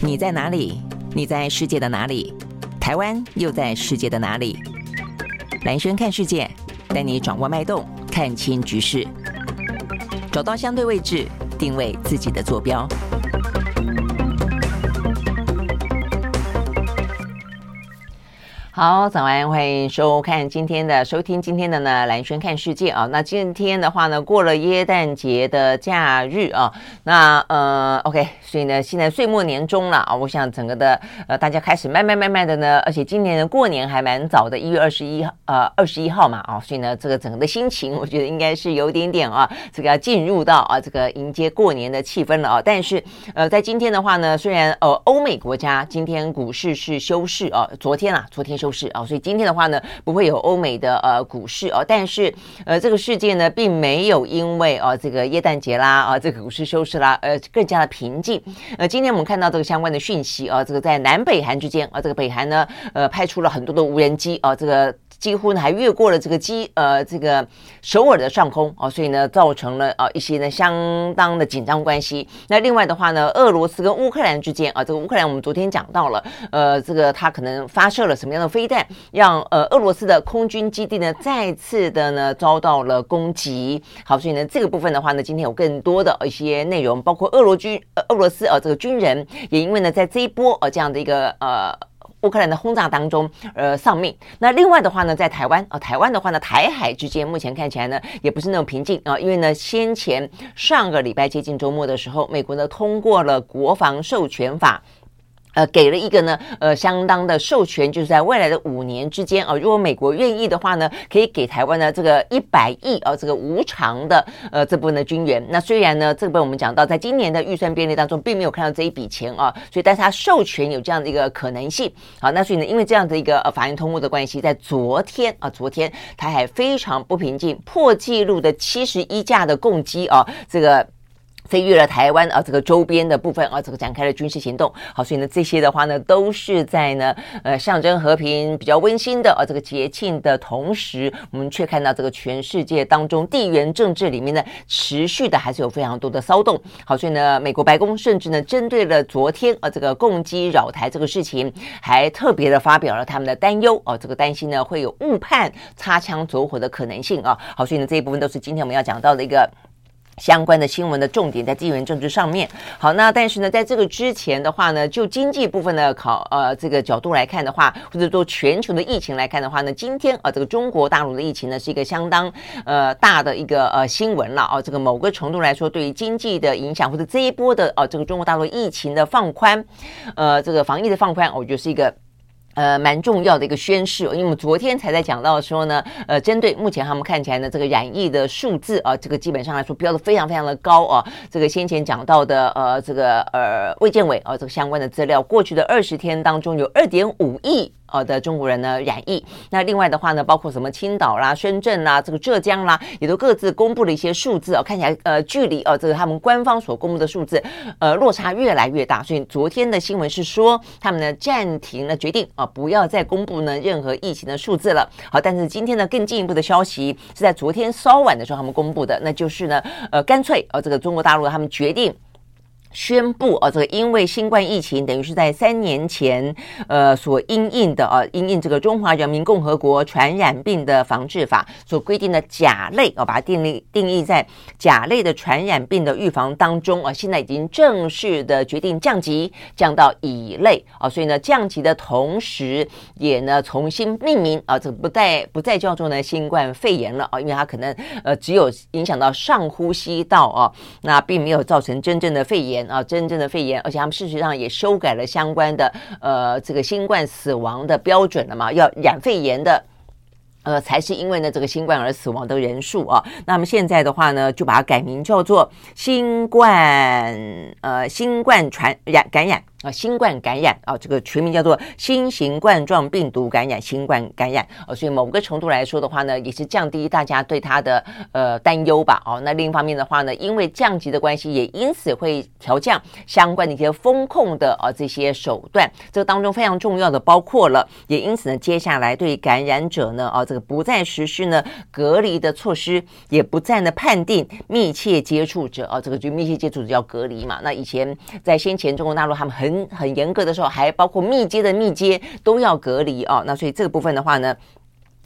你在哪里？你在世界的哪里？台湾又在世界的哪里？蓝轩看世界，带你掌握脉动，看清局势，找到相对位置，定位自己的坐标。好，早安，欢迎收看今天的收听今天的呢，蓝轩看世界啊。那今天的话呢，过了耶诞节的假日啊，那呃，OK，所以呢，现在岁末年终了啊，我想整个的呃，大家开始慢慢慢慢的呢，而且今年的过年还蛮早的，一月二十一号呃二十一号嘛啊，所以呢，这个整个的心情，我觉得应该是有点点啊，这个要进入到啊这个迎接过年的气氛了啊。但是呃，在今天的话呢，虽然呃欧美国家今天股市是休市啊，昨天啊，昨天休。市啊，所以今天的话呢，不会有欧美的呃股市哦，但是呃这个世界呢，并没有因为啊这个耶诞节啦啊这个股市休市啦，呃更加的平静。呃，今天我们看到这个相关的讯息啊，这个在南北韩之间啊，这个北韩呢呃派出了很多的无人机啊，这个。几乎呢还越过了这个机呃这个首尔的上空啊，所以呢造成了啊一些呢相当的紧张关系。那另外的话呢，俄罗斯跟乌克兰之间啊，这个乌克兰我们昨天讲到了，呃，这个他可能发射了什么样的飞弹，让呃俄罗斯的空军基地呢再次的呢遭到了攻击。好，所以呢这个部分的话呢，今天有更多的一些内容，包括俄罗军呃俄罗斯啊这个军人也因为呢在这一波呃这样的一个呃。乌克兰的轰炸当中，呃，丧命。那另外的话呢，在台湾啊、呃，台湾的话呢，台海之间目前看起来呢，也不是那种平静啊、因为呢，先前上个礼拜接近周末的时候，美国呢通过了国防授权法。呃，给了一个呢，呃，相当的授权，就是在未来的五年之间啊、如果美国愿意的话呢，可以给台湾呢这个一百亿啊，这个无偿的呃这部分的军援。那虽然呢，这部分我们讲到，在今年的预算编列当中，并没有看到这一笔钱啊，所以但是它授权有这样的一个可能性。好，那所以呢，因为这样的一个呃法案通过的关系，在昨天啊，昨天台海非常不平静，破纪录的七十一架的共机啊，这个。飞越了台湾啊，这个周边的部分啊，这个展开了军事行动。好，所以呢，这些的话呢，都是在呢，呃，象征和平、比较温馨的啊，这个节庆的同时，我们却看到这个全世界当中地缘政治里面呢，持续的还是有非常多的骚动。好，所以呢，美国白宫甚至呢，针对了昨天啊，这个共机扰台这个事情，还特别的发表了他们的担忧啊，这个担心呢，会有误判、擦枪走火的可能性啊。好，所以呢，这一部分都是今天我们要讲到的一个。相关的新闻的重点在地缘政治上面。好，那但是呢，在这个之前的话呢，就经济部分的考呃这个角度来看的话，或者说全球的疫情来看的话呢，今天啊、这个中国大陆的疫情呢是一个相当呃大的一个呃新闻了啊、这个某个程度来说，对于经济的影响或者这一波的呃这个中国大陆疫情的放宽，呃这个防疫的放宽，我觉得是一个。呃，蛮重要的一个宣誓，因为我们昨天才在讲到说呢，呃，针对目前他们看起来呢，这个染疫的数字啊，这个基本上来说标的非常非常的高啊，这个先前讲到的呃，这个呃卫健委啊，这个相关的资料，过去的二十天当中有二点五亿。呃的中国人呢染疫，那另外的话呢，包括什么青岛啦、深圳啦、这个浙江啦，也都各自公布了一些数字哦，看起来呃距离呃这个他们官方所公布的数字呃落差越来越大，所以昨天的新闻是说他们呢暂停了决定啊，不要再公布呢任何疫情的数字了。好，但是今天呢更进一步的消息是在昨天稍晚的时候他们公布的，那就是呢呃干脆呃这个中国大陆他们决定。宣布啊，这个因为新冠疫情，等于是在三年前，呃，所因应的啊，因应这个《中华人民共和国传染病的防治法》所规定的甲类啊，把它定义定义在甲类的传染病的预防当中啊，现在已经正式的决定降级，降到乙类啊，所以呢，降级的同时，也呢重新命名啊，这不再不再叫做呢新冠肺炎了啊，因为它可能呃只有影响到上呼吸道啊，那并没有造成真正的肺炎。啊，真正的肺炎，而且他们事实上也修改了相关的呃这个新冠死亡的标准了嘛，要染肺炎的呃才是因为呢这个新冠而死亡的人数啊。那么现在的话呢，就把它改名叫做新冠呃新冠传染感染。啊，新冠感染啊，这个全名叫做新型冠状病毒感染，新冠感染啊，所以某个程度来说的话呢，也是降低大家对它的呃担忧吧。哦，那另一方面的话呢，因为降级的关系，也因此会调降相关的一些风控的啊这些手段。这个当中非常重要的包括了，也因此呢，接下来对感染者呢啊，这个不再实施呢隔离的措施，也不再呢判定密切接触者啊，这个就密切接触者要隔离嘛。那以前在先前中国大陆他们很很严格的时候，还包括密接的密接都要隔离哦。那所以这个部分的话呢，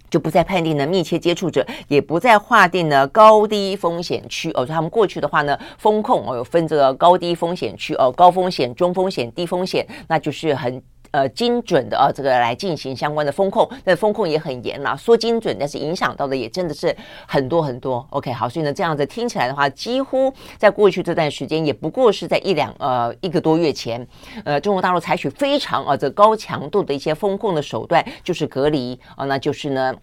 就不再判定呢密切接触者，也不再划定呢高低风险区哦。他们过去的话呢，风控哦有分这个高低风险区哦，高风险、中风险、低风险，那就是很。呃，精准的啊，这个来进行相关的风控，那风控也很严啦。说精准，但是影响到的也真的是很多很多。OK，好，所以呢，这样子听起来的话，几乎在过去这段时间，也不过是在一两呃一个多月前，呃，中国大陆采取非常啊这高强度的一些风控的手段，就是隔离啊，那就是呢。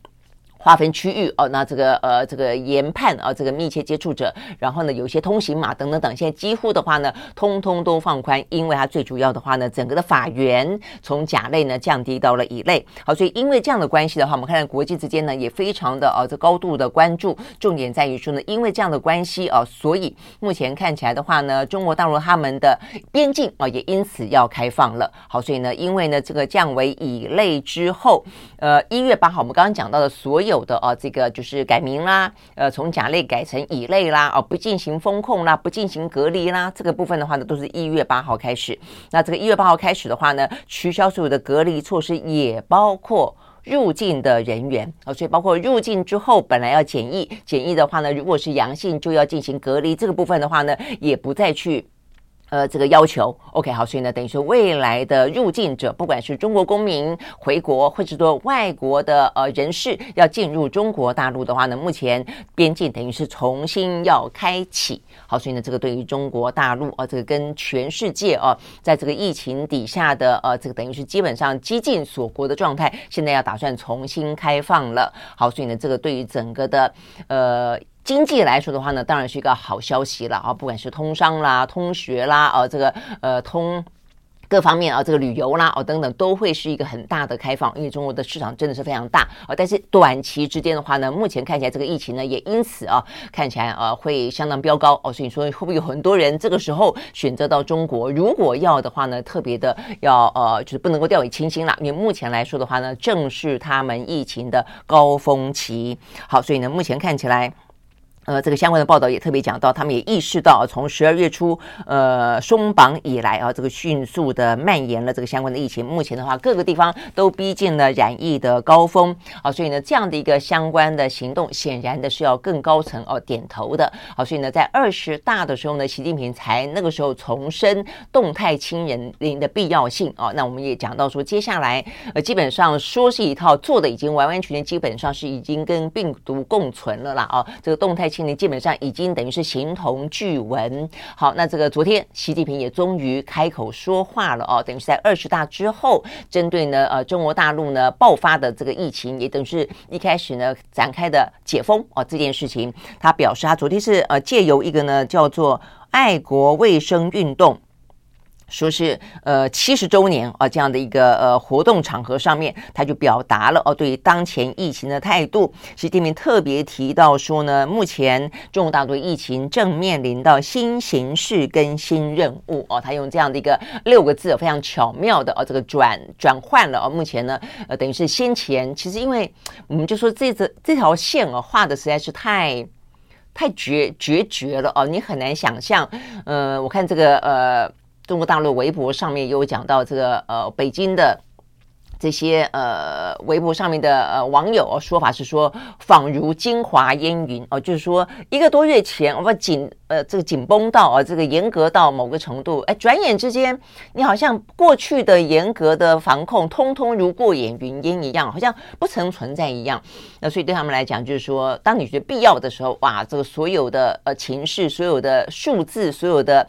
划分区域哦，那这个呃，这个研判啊，这个密切接触者，然后呢，有些通行码等等等，现在几乎的话呢，通通都放宽，因为它最主要的话呢，整个的法源从甲类呢降低到了乙类。好，所以因为这样的关系的话，我们看到国际之间呢也非常的呃这高度的关注，重点在于说呢，因为这样的关系啊，所以目前看起来的话呢，中国大陆他们的边境啊也因此要开放了。好，所以呢，因为呢这个降为乙类之后，呃，一月八号我们刚刚讲到的所有。有的啊，这个就是改名啦，呃，从甲类改成乙类啦，哦，不进行封控啦，不进行隔离啦，这个部分的话呢，都是一月八号开始。那这个一月八号开始的话呢，取消所有的隔离措施，也包括入境的人员啊，所以包括入境之后本来要检疫，检疫的话呢，如果是阳性就要进行隔离，这个部分的话呢，也不再去。呃，这个要求，OK，好，所以呢，等于说未来的入境者，不管是中国公民回国，或者说外国的呃人士要进入中国大陆的话呢，目前边境等于是重新要开启。好，所以呢，这个对于中国大陆啊，这个跟全世界啊，在这个疫情底下的呃，这个等于是基本上几近锁国的状态，现在要打算重新开放了。好，所以呢，这个对于整个的呃。经济来说的话呢，当然是一个好消息了啊！不管是通商啦、通学啦，啊，这个呃通各方面啊，这个旅游啦，哦等等，都会是一个很大的开放，因为中国的市场真的是非常大啊。但是短期之间的话呢，目前看起来这个疫情呢，也因此啊，看起来啊会相当飙高哦。所以说会不会有很多人这个时候选择到中国？如果要的话呢，特别的要呃，就是不能够掉以轻心了，因为目前来说的话呢，正是他们疫情的高峰期。好，所以呢，目前看起来。呃，这个相关的报道也特别讲到，他们也意识到，从十二月初呃松绑以来啊，这个迅速的蔓延了这个相关的疫情。目前的话，各个地方都逼近了染疫的高峰啊，所以呢，这样的一个相关的行动，显然的是要更高层哦点头的。好，所以呢，在二十大的时候呢，习近平才那个时候重申动态清人林的必要性啊。那我们也讲到说，接下来呃，基本上说是一套，做的已经完完全全，基本上是已经跟病毒共存了啦啊。这个动态。今年基本上已经等于是形同具文。好，那这个昨天习近平也终于开口说话了哦，等于是在二十大之后，针对呢呃中国大陆呢爆发的这个疫情，也等于是一开始呢展开的解封哦这件事情，他表示他昨天是呃借由一个呢叫做爱国卫生运动。说是呃七十周年啊这样的一个呃活动场合上面，他就表达了哦对于当前疫情的态度。习近平特别提到说呢，目前中国大陆疫情正面临到新形势跟新任务哦，他用这样的一个六个字非常巧妙的哦这个转转换了哦，目前呢呃等于是先前其实因为我们就说这这这条线啊画的实在是太太决绝绝了哦，你很难想象呃我看这个呃。中国大陆微博上面有讲到这个呃北京的这些呃微博上面的呃网友说法是说，仿如京华烟云哦，就是说一个多月前我们紧。呃，这个紧绷到啊，这个严格到某个程度，哎，转眼之间，你好像过去的严格的防控，通通如过眼云烟一样，好像不曾存在一样。那所以对他们来讲，就是说，当你觉得必要的时候，哇，这个所有的呃情势，所有的数字，所有的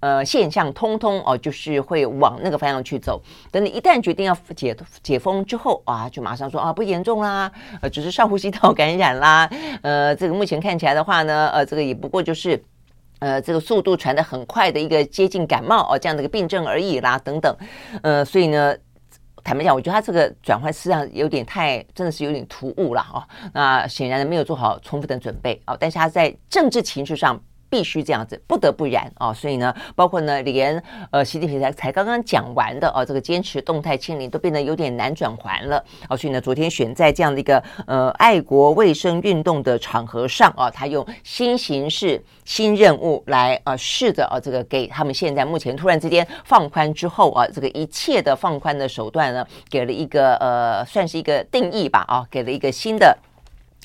呃现象，通通哦，就是会往那个方向去走。等你一旦决定要解脱解封之后，啊，就马上说啊，不严重啦，呃，只是上呼吸道感染啦，呃，这个目前看起来的话呢，呃，这个也不过就是。呃，这个速度传得很快的一个接近感冒哦这样的一个病症而已啦，等等，呃，所以呢，坦白讲，我觉得他这个转换实际上有点太，真的是有点突兀了哦。那显然没有做好充分的准备哦，但是他在政治情绪上。必须这样子，不得不然啊！所以呢，包括呢，连呃习近平才才刚刚讲完的啊，这个坚持动态清零都变得有点难转圜了啊！所以呢，昨天选在这样的一个呃爱国卫生运动的场合上啊，他用新形式、新任务来啊试着啊这个给他们现在目前突然之间放宽之后啊，这个一切的放宽的手段呢，给了一个呃算是一个定义吧啊，给了一个新的。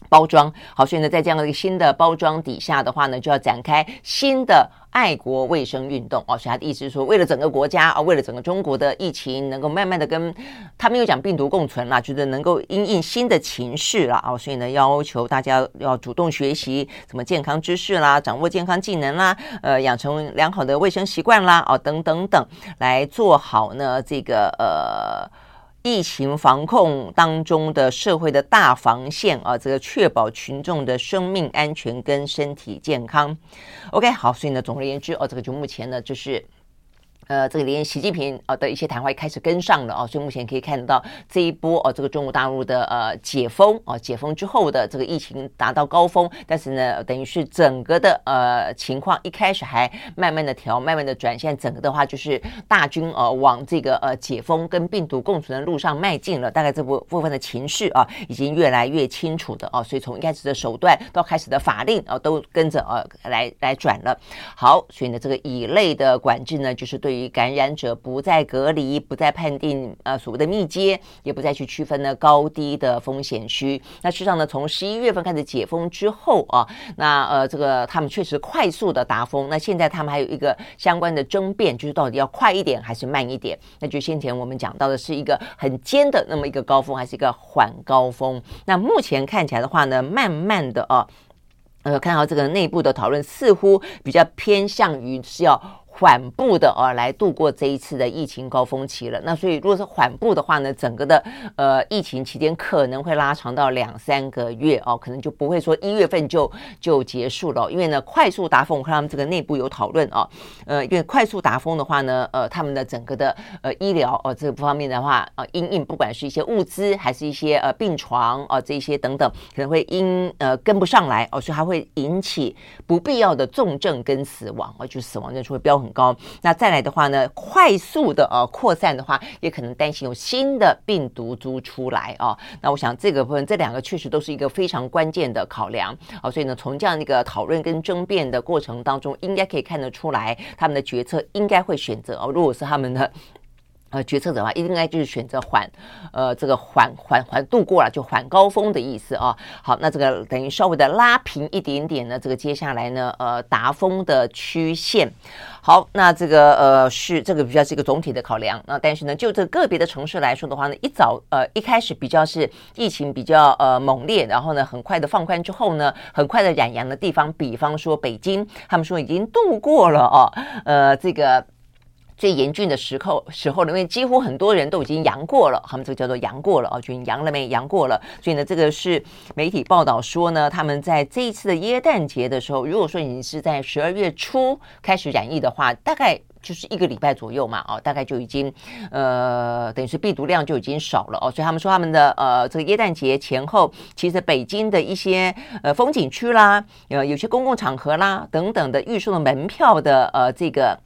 包装好，所以呢，在这样的一个新的包装底下的话呢，就要展开新的爱国卫生运动哦。所以他的意思是说，为了整个国家啊，为了整个中国的疫情能够慢慢的跟他没有讲病毒共存啦，觉得能够因应新的情势啦哦。所以呢，要求大家要主动学习什么健康知识啦，掌握健康技能啦，呃，养成良好的卫生习惯啦，哦，等等等，来做好呢这个呃。疫情防控当中的社会的大防线啊，这个确保群众的生命安全跟身体健康。OK，好，所以呢，总而言之，哦，这个就目前呢，就是。呃，这个连习近平啊的一些谈话也开始跟上了啊，所以目前可以看得到这一波哦，这个中国大陆的呃解封啊，解封之后的这个疫情达到高峰，但是呢，等于是整个的呃情况一开始还慢慢的调，慢慢的转，现在整个的话就是大军呃往这个呃解封跟病毒共存的路上迈进了，大概这部部分的情绪啊已经越来越清楚的啊，所以从一开始的手段到开始的法令啊，都跟着呃来来转了。好，所以呢，这个乙类的管制呢，就是对。感染者不再隔离，不再判定呃所谓的密接，也不再去区分呢高低的风险区。那事实上呢，从十一月份开始解封之后啊，那呃这个他们确实快速的达峰。那现在他们还有一个相关的争辩，就是到底要快一点还是慢一点？那就先前我们讲到的是一个很尖的那么一个高峰，还是一个缓高峰？那目前看起来的话呢，慢慢的啊，呃，看到这个内部的讨论似乎比较偏向于是要。缓步的啊，来度过这一次的疫情高峰期了。那所以，如果是缓步的话呢，整个的呃疫情期间可能会拉长到两三个月哦，可能就不会说一月份就就结束了。因为呢，快速达峰，我看他们这个内部有讨论啊，呃，因为快速达峰的话呢，呃，他们的整个的呃医疗哦、这个方面的话，呃，因应不管是一些物资还是一些呃病床啊、呃、这些等等，可能会因呃跟不上来哦，所以还会引起不必要的重症跟死亡哦，就死亡人数会飙很。高，那再来的话呢，快速的呃扩散的话，也可能担心有新的病毒株出来啊。那我想这个部分，这两个确实都是一个非常关键的考量啊。所以呢，从这样一个讨论跟争辩的过程当中，应该可以看得出来，他们的决策应该会选择哦。如果是他们的。呃，决策者的话，应该就是选择缓，呃，这个缓缓缓度过了，就缓高峰的意思啊。好，那这个等于稍微的拉平一点点呢，这个接下来呢，呃，达峰的曲线。好，那这个呃是这个比较是一个总体的考量。那但是呢，就这个个别的城市来说的话呢，一早呃一开始比较是疫情比较呃猛烈，然后呢很快的放宽之后呢，很快的染阳的地方，比方说北京，他们说已经度过了哦，呃这个。最严峻的时候时候呢，因为几乎很多人都已经阳过了，他们这个叫做阳过了啊，就阳了没？阳过了，所以呢，这个是媒体报道说呢，他们在这一次的耶诞节的时候，如果说你是在十二月初开始染疫的话，大概就是一个礼拜左右嘛，哦，大概就已经呃，等于是病毒量就已经少了哦，所以他们说他们的呃这个耶诞节前后，其实北京的一些呃风景区啦，呃有些公共场合啦等等的预售的门票的呃这个。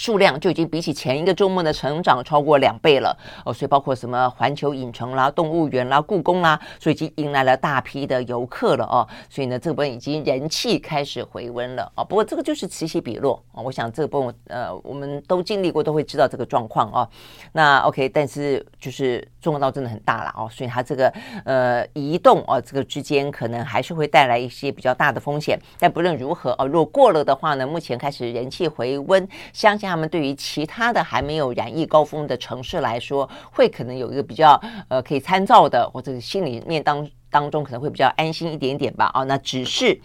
数量就已经比起前一个周末的成长超过两倍了哦，所以包括什么环球影城啦、动物园啦、故宫啦，所以已经迎来了大批的游客了哦。所以呢，这部分已经人气开始回温了哦。不过这个就是此起彼落啊，我想这个部分呃，我们都经历过，都会知道这个状况哦。那 OK，但是就是重要到真的很大了哦，所以它这个呃移动哦，这个之间可能还是会带来一些比较大的风险。但不论如何哦，如果过了的话呢，目前开始人气回温，相信他们对于其他的还没有染疫高峰的城市来说，会可能有一个比较呃可以参照的，或者是心里面当当中可能会比较安心一点点吧。哦，那只是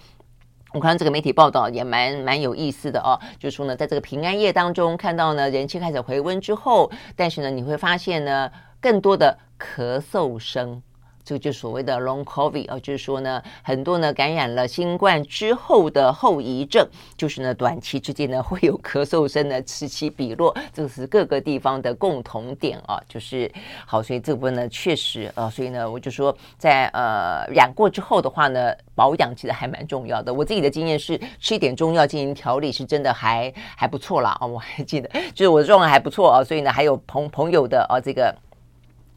我看这个媒体报道也蛮蛮有意思的哦，就是说呢，在这个平安夜当中看到呢人气开始回温之后，但是呢你会发现呢更多的咳嗽声。这个就所谓的 Long COVID 啊，就是说呢，很多呢感染了新冠之后的后遗症，就是呢短期之间呢会有咳嗽声呢此起彼落，这是各个地方的共同点啊，就是好，所以这部分呢确实啊，所以呢我就说在呃染过之后的话呢，保养其实还蛮重要的。我自己的经验是吃一点中药进行调理，是真的还还不错啦啊，我还记得就是我的状态还不错啊，所以呢还有朋朋友的啊这个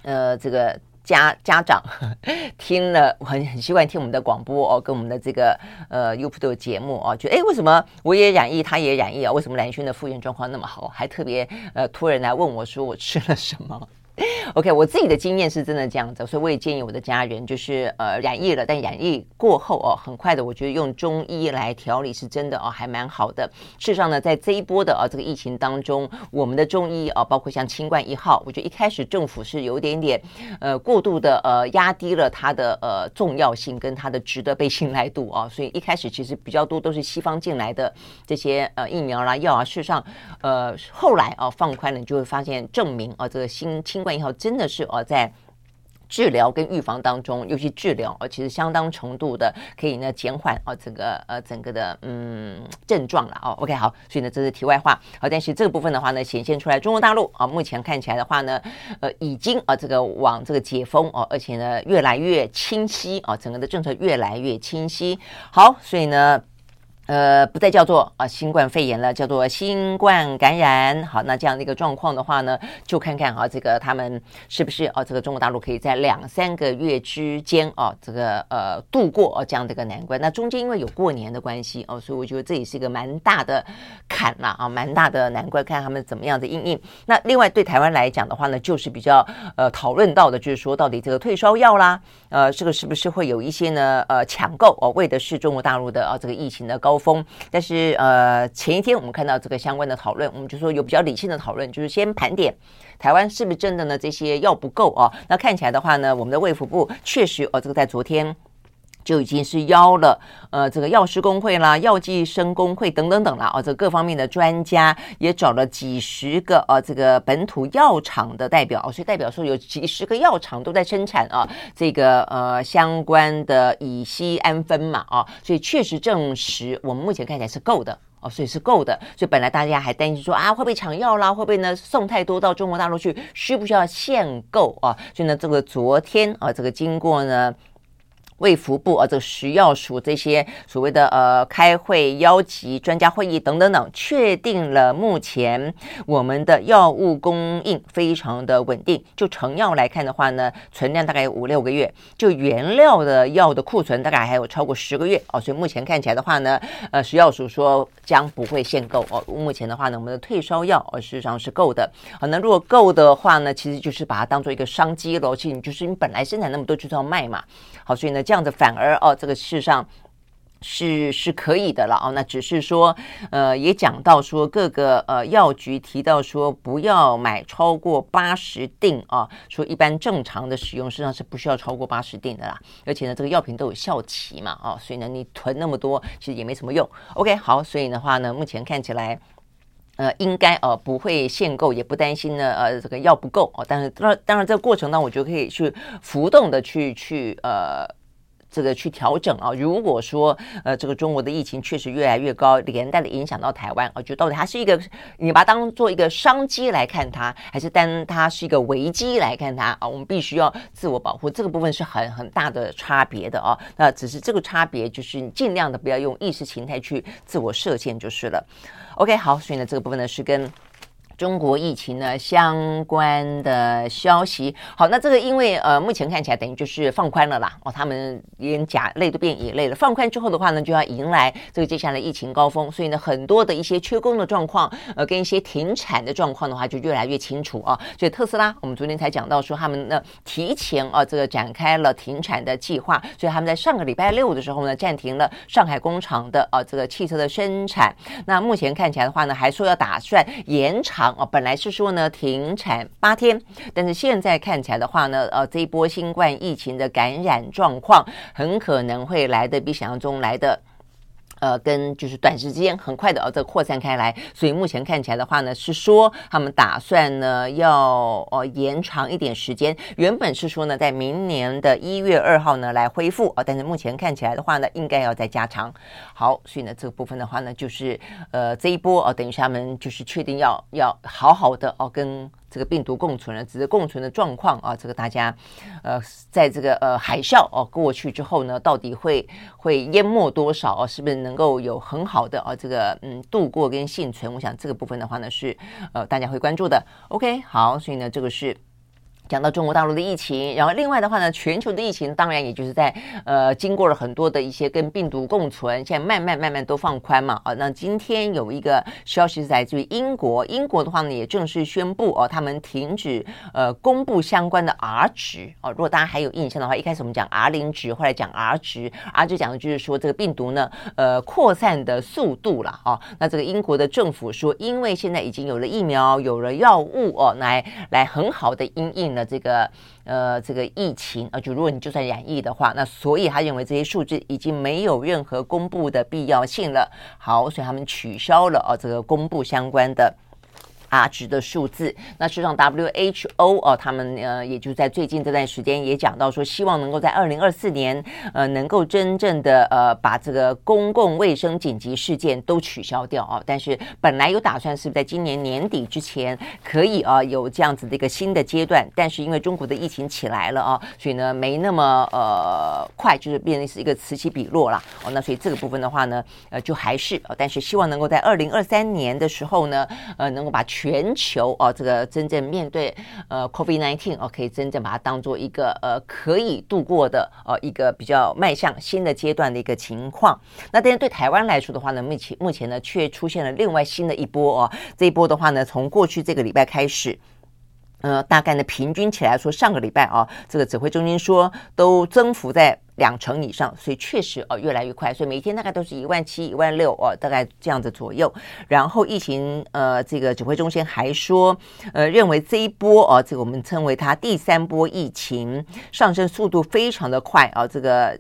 呃这个。家家长 听了很很习惯听我们的广播哦，跟我们的这个呃 YouTube 的节目哦，觉得哎，为什么我也染疫，他也染疫啊？为什么蓝轩的复原状况那么好？还特别呃突然来问我说我吃了什么 OK，我自己的经验是真的这样子，所以我也建议我的家人，就是呃染疫了，但染疫过后哦，很快的，我觉得用中医来调理是真的哦，还蛮好的。事实上呢，在这一波的啊这个疫情当中，我们的中医啊，包括像清冠一号，我觉得一开始政府是有点点呃过度的呃压低了它的呃重要性跟它的值得被信赖度啊，所以一开始其实比较多都是西方进来的这些呃疫苗啦药啊，事实上呃后来啊放宽了，你就会发现证明啊这个新清冠一号。真的是哦，在治疗跟预防当中，尤其治疗哦，其实相当程度的可以呢减缓哦整个呃整个的嗯症状了哦。OK 好，所以呢这是题外话。好，但是这个部分的话呢，显现出来中国大陆啊，目前看起来的话呢，呃已经啊这个往这个解封哦，而且呢越来越清晰啊，整个的政策越来越清晰。好，所以呢。呃，不再叫做啊新冠肺炎了，叫做新冠感染。好，那这样的一个状况的话呢，就看看啊，这个他们是不是啊，这个中国大陆可以在两三个月之间啊，这个呃度过啊这样的一个难关。那中间因为有过年的关系哦，所以我觉得这也是一个蛮大的坎了啊，蛮大的难关，看他们怎么样的应应。那另外对台湾来讲的话呢，就是比较呃讨论到的，就是说到底这个退烧药啦，呃，这个是不是会有一些呢呃抢购哦，为的是中国大陆的啊这个疫情的高。风，但是呃，前一天我们看到这个相关的讨论，我们就说有比较理性的讨论，就是先盘点台湾是不是真的呢？这些药不够啊？那看起来的话呢，我们的卫福部确实哦，这个在昨天。就已经是邀了呃这个药师工会啦、药剂生工会等等等了啊，这各方面的专家也找了几十个啊这个本土药厂的代表，所以代表说有几十个药厂都在生产啊这个呃相关的乙烯氨酚嘛啊，所以确实证实我们目前看起来是够的哦，所以是够的，所以本来大家还担心说啊会不会抢药啦，会不会呢送太多到中国大陆去，需不需要限购啊？所以呢这个昨天啊这个经过呢。卫福部啊，这个食药署这些所谓的呃开会邀集专家会议等等等，确定了目前我们的药物供应非常的稳定。就成药来看的话呢，存量大概有五六个月；就原料的药的库存大概还有超过十个月哦。所以目前看起来的话呢，呃，食药署说将不会限购哦。目前的话呢，我们的退烧药呃事实上是够的。好，那如果够的话呢，其实就是把它当做一个商机喽。其实你就是你本来生产那么多就是要卖嘛。好，所以呢。这样子反而哦，这个事实上是是可以的了哦。那只是说，呃，也讲到说各个呃药局提到说不要买超过八十錠啊，说一般正常的使用实际上是不需要超过八十錠的啦。而且呢，这个药品都有效期嘛，哦，所以呢，你囤那么多其实也没什么用。OK，好，所以的话呢，目前看起来。呃，应该呃不会限购，也不担心呢。呃，这个药不够哦。但是当然，当然这个过程当中，我觉得可以去浮动的去去呃这个去调整啊。如果说呃这个中国的疫情确实越来越高，连带的影响到台湾啊，就到底它是一个你把它当做一个商机来看它，还是当它是一个危机来看它啊？我们必须要自我保护，这个部分是很很大的差别的啊。那只是这个差别，就是你尽量的不要用意识形态去自我设限就是了。OK，好，所以呢，这个部分呢是跟。中国疫情呢相关的消息，好，那这个因为呃目前看起来等于就是放宽了啦，哦，他们连甲类都变乙类了，放宽之后的话呢，就要迎来这个接下来疫情高峰，所以呢很多的一些缺工的状况，呃跟一些停产的状况的话就越来越清楚啊，所以特斯拉我们昨天才讲到说他们呢提前啊这个展开了停产的计划，所以他们在上个礼拜六的时候呢暂停了上海工厂的啊这个汽车的生产，那目前看起来的话呢还说要打算延长。哦，本来是说呢停产八天，但是现在看起来的话呢，呃，这一波新冠疫情的感染状况很可能会来的比想象中来的呃，跟就是短时间很快的呃这扩散开来，所以目前看起来的话呢，是说他们打算呢要呃延长一点时间，原本是说呢在明年的一月二号呢来恢复啊，但是目前看起来的话呢，应该要再加长。好，所以呢这个部分的话呢，就是呃这一波哦，等于是他们就是确定要要好好的哦跟。这个病毒共存了，只是共存的状况啊。这个大家，呃，在这个呃海啸哦、过去之后呢，到底会会淹没多少啊？是不是能够有很好的啊这个嗯度过跟幸存？我想这个部分的话呢，是呃大家会关注的。OK，好，所以呢，这个是。讲到中国大陆的疫情，然后另外的话呢，全球的疫情当然也就是在呃经过了很多的一些跟病毒共存，现在慢慢慢慢都放宽嘛啊。那今天有一个消息是来自于英国，英国的话呢也正式宣布哦，他们停止呃公布相关的 R 值哦。如果大家还有印象的话，一开始我们讲 R 零值，后来讲 R 值，R 值讲的就是说这个病毒呢呃扩散的速度了哦。那这个英国的政府说，因为现在已经有了疫苗，有了药物哦，来来很好的因应。的这个呃这个疫情啊，就如果你就算染疫的话，那所以他认为这些数字已经没有任何公布的必要性了。好，所以他们取消了啊这个公布相关的。R 值的数字，那事实上 WHO 哦，他们呃也就在最近这段时间也讲到说，希望能够在二零二四年呃能够真正的呃把这个公共卫生紧急事件都取消掉啊。但是本来有打算是在今年年底之前可以啊有这样子的一个新的阶段，但是因为中国的疫情起来了啊，所以呢没那么呃快，就是变成是一个此起彼落了哦。那所以这个部分的话呢，呃就还是，但是希望能够在二零二三年的时候呢，呃能够把。全球哦，这个真正面对呃 COVID nineteen 哦，可以真正把它当做一个呃可以度过的呃一个比较迈向新的阶段的一个情况。那但是对台湾来说的话呢，目前目前呢却出现了另外新的一波哦。这一波的话呢，从过去这个礼拜开始。呃，大概呢，平均起来说，上个礼拜啊，这个指挥中心说都增幅在两成以上，所以确实哦，越来越快，所以每天大概都是一万七、一万六哦，大概这样子左右。然后疫情呃，这个指挥中心还说，呃，认为这一波哦，这个我们称为它第三波疫情上升速度非常的快啊，这个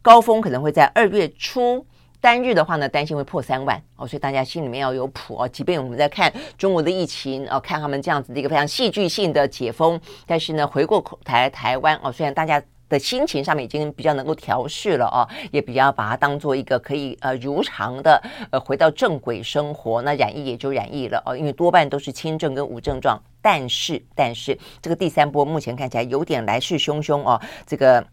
高峰可能会在二月初。单日的话呢，担心会破三万哦，所以大家心里面要有谱哦。即便我们在看中国的疫情哦，看他们这样子的一个非常戏剧性的解封，但是呢，回过台台湾哦，虽然大家的心情上面已经比较能够调适了哦，也比较把它当做一个可以呃如常的呃回到正轨生活，那染疫也就染疫了哦，因为多半都是轻症跟无症状，但是但是这个第三波目前看起来有点来势汹汹哦，这个。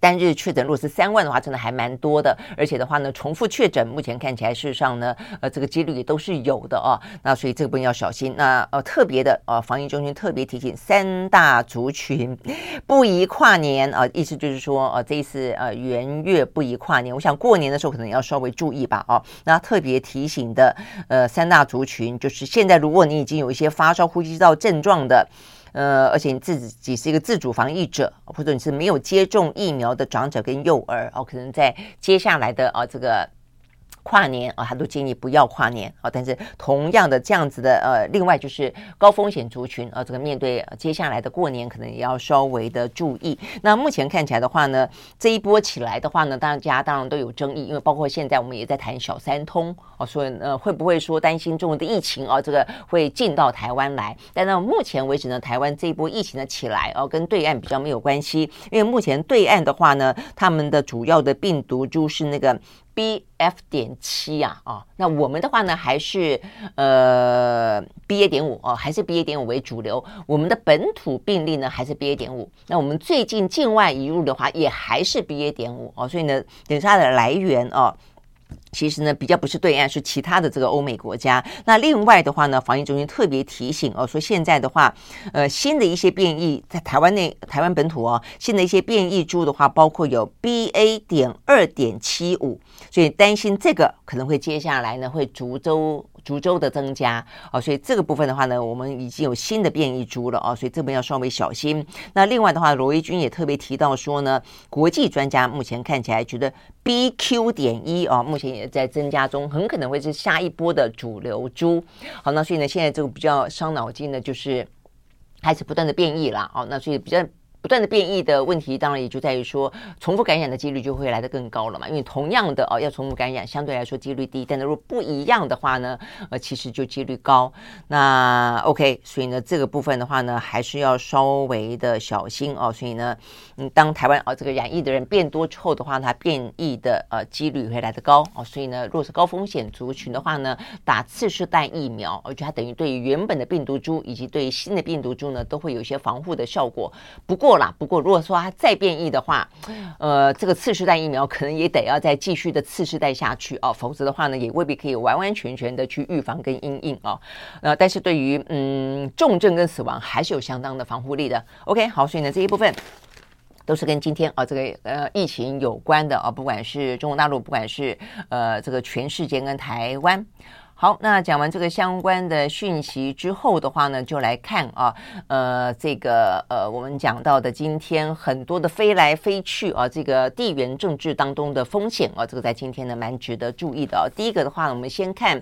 单日确诊如果是三万的话，真的还蛮多的。而且的话呢，重复确诊目前看起来，事实上呢，呃，这个几率也都是有的哦。那所以这个部分要小心。那呃，特别的呃，防疫中心特别提醒三大族群不宜跨年啊，意思就是说呃，这一次呃元月不宜跨年。我想过年的时候可能要稍微注意吧哦。那特别提醒的呃三大族群，就是现在如果你已经有一些发烧、呼吸道症状的。呃，而且你自己是一个自主防疫者，或者你是没有接种疫苗的长者跟幼儿哦，可能在接下来的啊这个。跨年啊，他都建议不要跨年啊。但是同样的这样子的呃，另外就是高风险族群啊，这个面对接下来的过年，可能也要稍微的注意。那目前看起来的话呢，这一波起来的话呢，大家当然都有争议，因为包括现在我们也在谈小三通啊，所以呃，会不会说担心中国的疫情啊，这个会进到台湾来？但到目前为止呢，台湾这一波疫情的起来哦，跟对岸比较没有关系，因为目前对岸的话呢，他们的主要的病毒就是那个。BF 点七呀，啊，那我们的话呢，还是呃 BA 点五哦，还是 BA 点五为主流。我们的本土病例呢，还是 BA 点五。那我们最近境外移入的话，也还是 BA 点五哦。所以呢，等于它的来源哦。其实呢，比较不是对岸，是其他的这个欧美国家。那另外的话呢，防疫中心特别提醒哦，说现在的话，呃，新的一些变异在台湾内、台湾本土哦，新的一些变异株的话，包括有 BA 点二点七五，所以担心这个可能会接下来呢会逐周。株洲的增加哦，所以这个部分的话呢，我们已经有新的变异株了哦，所以这边要稍微小心。那另外的话，罗伊军也特别提到说呢，国际专家目前看起来觉得 BQ 点一哦，目前也在增加中，很可能会是下一波的主流株。好，那所以呢，现在这个比较伤脑筋的就是开始不断的变异了哦，那所以比较。不断的变异的问题，当然也就在于说，重复感染的几率就会来得更高了嘛。因为同样的哦，要重复感染，相对来说几率低，但是如果不一样的话呢，呃，其实就几率高。那 OK，所以呢，这个部分的话呢，还是要稍微的小心哦。所以呢，嗯，当台湾、哦、这个染疫的人变多之后的话，它变异的呃几率会来得高哦。所以呢，若是高风险族群的话呢，打次世代疫苗，而且它等于对于原本的病毒株以及对于新的病毒株呢，都会有一些防护的效果。不过，过啦，不过如果说它再变异的话，呃，这个次世代疫苗可能也得要再继续的次世代下去哦，否则的话呢，也未必可以完完全全的去预防跟因应哦。呃，但是对于嗯重症跟死亡还是有相当的防护力的。OK，好，所以呢这一部分都是跟今天啊这个呃疫情有关的啊，不管是中国大陆，不管是呃这个全世界跟台湾。好，那讲完这个相关的讯息之后的话呢，就来看啊，呃，这个呃，我们讲到的今天很多的飞来飞去啊，这个地缘政治当中的风险啊，这个在今天呢蛮值得注意的啊。第一个的话呢，我们先看